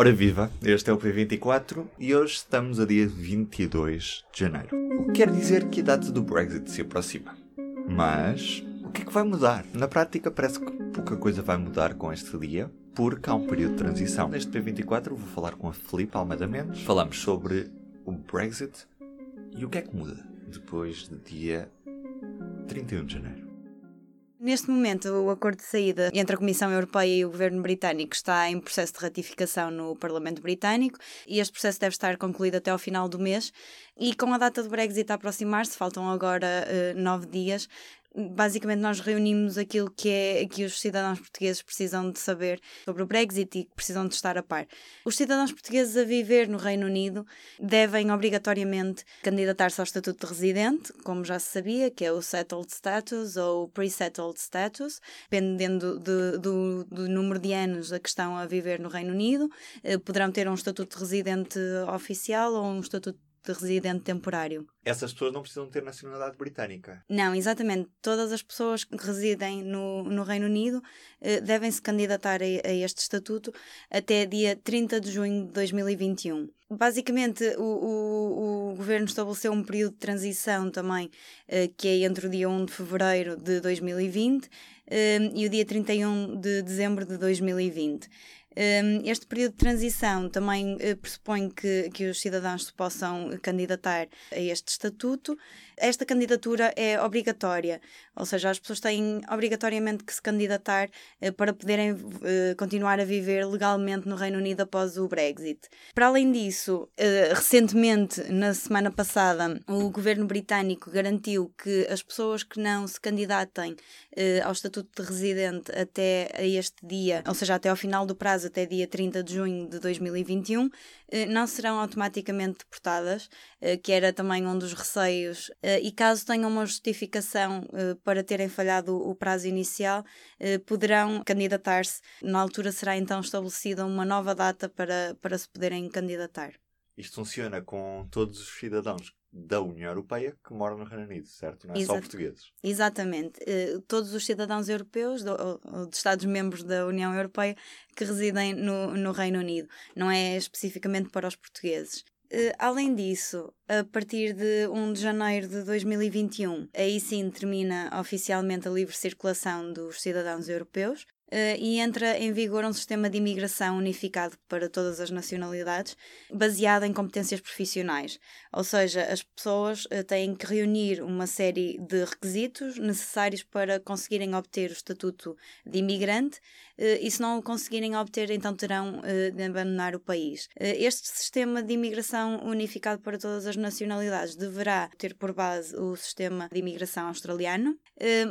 Ora viva, este é o P24 e hoje estamos a dia 22 de janeiro. O que quer dizer que a data do Brexit se aproxima. Mas o que é que vai mudar? Na prática parece que pouca coisa vai mudar com este dia, porque há um período de transição. Neste P24 vou falar com a Filipe Almeida Mendes. Falamos sobre o Brexit e o que é que muda depois do dia 31 de janeiro. Neste momento, o acordo de saída entre a Comissão Europeia e o governo britânico está em processo de ratificação no Parlamento Britânico e este processo deve estar concluído até ao final do mês. E com a data do Brexit a aproximar-se, faltam agora uh, nove dias, basicamente nós reunimos aquilo que é que os cidadãos portugueses precisam de saber sobre o Brexit e que precisam de estar a par. Os cidadãos portugueses a viver no Reino Unido devem obrigatoriamente candidatar-se ao estatuto de residente, como já se sabia, que é o settled status ou pre-settled status, dependendo de, do, do, número de anos a que estão a viver no Reino Unido, eh, poderão ter um estatuto de residente oficial ou um estatuto de residente temporário. Essas pessoas não precisam ter nacionalidade britânica? Não, exatamente. Todas as pessoas que residem no, no Reino Unido eh, devem se candidatar a, a, este estatuto até dia 30 de junho de 2021. Basicamente, o, o, o governo estabeleceu um período de transição também, eh, que é entre o dia 1 de fevereiro de 2020 eh, e o dia 31 de dezembro de 2020. Este período de transição também eh, pressupõe que, que os cidadãos se possam candidatar a este estatuto. Esta candidatura é obrigatória, ou seja, as pessoas têm obrigatoriamente que se candidatar eh, para poderem eh, continuar a viver legalmente no Reino Unido após o Brexit. Para além disso, recentemente, na semana passada, o governo britânico garantiu que as pessoas que não se candidatem ao estatuto de residente até este dia, ou seja, até ao final do prazo até dia 30 de junho de 2021, eh, não serão automaticamente deportadas, eh, que era também um dos receios, eh, e caso tenham uma justificação para terem falhado o prazo inicial, poderão candidatar-se. Na altura será então estabelecida uma nova data para, para se poderem candidatar. Isto funciona com todos os cidadãos da União Europeia que moram no Reino Unido, certo? Não é Exato. só portugueses. Exatamente. Uh, todos os cidadãos europeus, do, ou, de Estados-membros da União Europeia, que residem no, no Reino Unido. Não é especificamente para os portugueses. Uh, além disso, a partir de 1 de janeiro de 2021, aí sim termina oficialmente a livre circulação dos cidadãos europeus. Uh, e entra em vigor um sistema de imigração unificado para todas as nacionalidades, baseado em competências profissionais. Ou seja, as pessoas uh, têm que reunir uma série de requisitos necessários para conseguirem obter o estatuto de imigrante, uh, e se não o conseguirem obter, então terão de abandonar o país. este sistema de imigração unificado para todas as nacionalidades deverá ter por base o sistema de imigração australiano,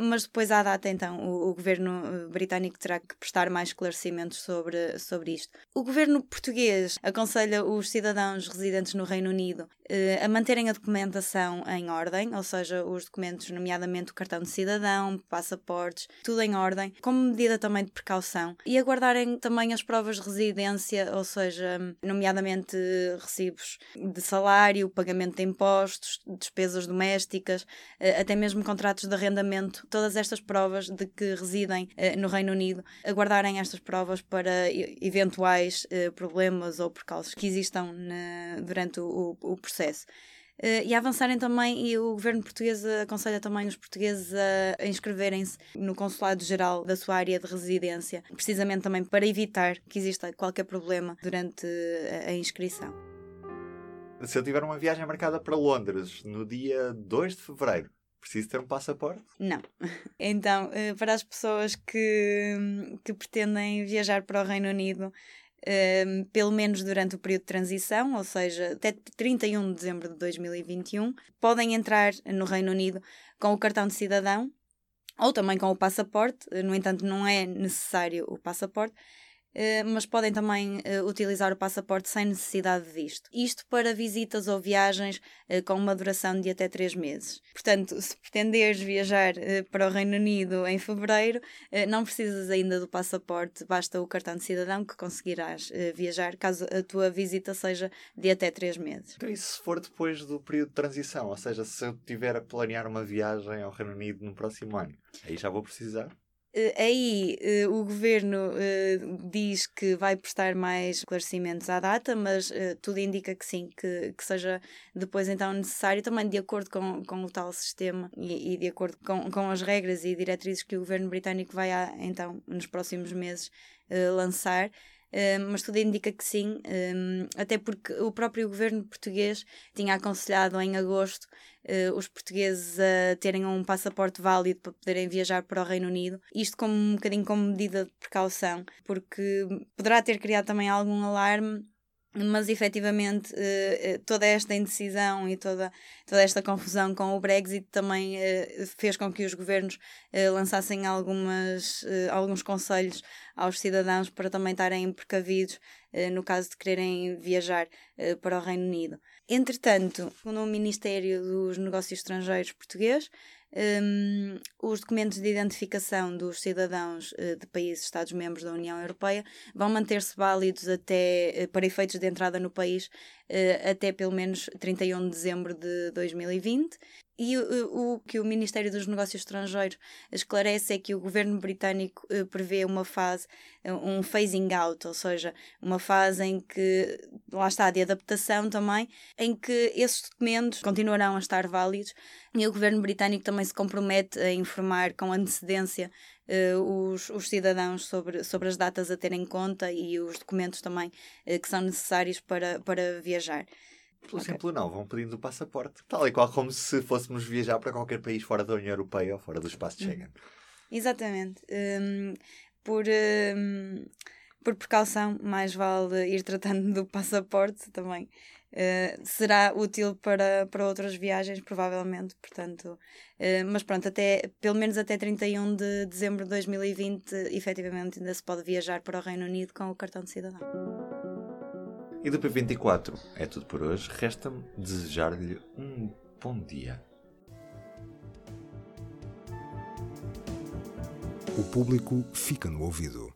mas depois, à data, então, o governo britânico terá que prestar mais esclarecimentos sobre, sobre isto. O governo português aconselha os cidadãos residentes no Reino Unido eh, a manterem a documentação em ordem, ou seja, os documentos, nomeadamente o cartão de cidadão, passaportes, tudo em ordem, como medida também de precaução, e aguardarem também as provas de residência, ou seja, nomeadamente recibos de salário, pagamento de impostos, despesas domésticas, eh, até mesmo contratos de arrendamento, todas estas provas de que residem eh, no Reino Unido aguardarem estas provas para eventuais uh, problemas ou percalços que existam na, durante o, o processo. Uh, e avançarem também, e o governo português aconselha também os portugueses a, a inscreverem-se no Consulado-Geral da sua área de residência, precisamente também para evitar que exista qualquer problema durante a, a inscrição. Se eu tiver uma viagem marcada para Londres no dia 2 de fevereiro, Preciso ter um passaporte? Não. Então, eh, para as pessoas que, que pretendem viajar para o Reino Unido, um, pelo menos durante o período de transição, ou seja, até 31 de dezembro de 2021, podem entrar no Reino Unido com o cartão de cidadão ou também com o passaporte. No entanto, não é necessário o passaporte. Eh, mas podem também uh, utilizar o passaporte sem necessidade de visto. Isto para visitas ou viagens uh, com uma duração de até 3 meses. Portanto, se pretenderes viajar para o Reino Unido em fevereiro, não precisas ainda do passaporte, basta o cartão de cidadão que conseguirás viajar caso a tua visita seja de até 3 meses. Então, e se for depois do período de transição? Ou seja, se eu tiver a planear uma viagem ao Reino Unido no próximo ano, aí já vou precisar aí uh, o governo uh, diz que vai prestar mais esclarecimentos à data, mas tudo indica que sim, que, que seja depois então necessário, também de acordo com, com o tal sistema e, e de acordo com, com as regras e diretrizes que o governo britânico vai então nos próximos meses lançar mas tudo indica que sim, um, até porque o próprio governo português tinha aconselhado em agosto uh, os portugueses a terem um passaporte válido para poderem viajar para o Reino Unido, isto como um bocadinho como medida de precaução, porque poderá ter criado também algum alarme mas efetivamente eh, eh, toda esta indecisão e toda, toda esta confusão com o Brexit também eh, fez com que os governos lançassem algumas, alguns conselhos aos cidadãos para também estarem precavidos no caso de quererem viajar para o Reino Unido. Entretanto, segundo o Ministério dos Negócios Estrangeiros português, um, os documentos de identificação dos cidadãos uh, de países Estados-membros da União Europeia vão manter-se válidos até, uh, para efeitos de entrada no país uh, até pelo menos 31 de dezembro de 2020 e o, que o Ministério dos Negócios Estrangeiros esclarece é que o governo britânico prevê uma fase, um phasing out, ou seja, uma fase em que, lá está, de adaptação também, em que esses documentos continuarão a estar válidos e o governo britânico também se compromete a informar com antecedência uh, os, os, cidadãos sobre, sobre as datas a ter em conta e os documentos também que são necessários para, para viajar. Pelo okay. simples não, vão pedindo o passaporte. Tal e qual como se fôssemos viajar para qualquer país fora da União Europeia ou fora do espaço de hum. Schengen. Exatamente. Um, por, um, por precaução, mais vale ir tratando do passaporte também. Uh, será útil para, para outras viagens, provavelmente. Portanto, uh, mas pronto, até, pelo menos até 31 de dezembro de 2020, efetivamente ainda se pode viajar para o Reino Unido com o cartão de cidadão. E do P24 é tudo por hoje. Resta-me desejar-lhe um bom dia. O público fica no ouvido.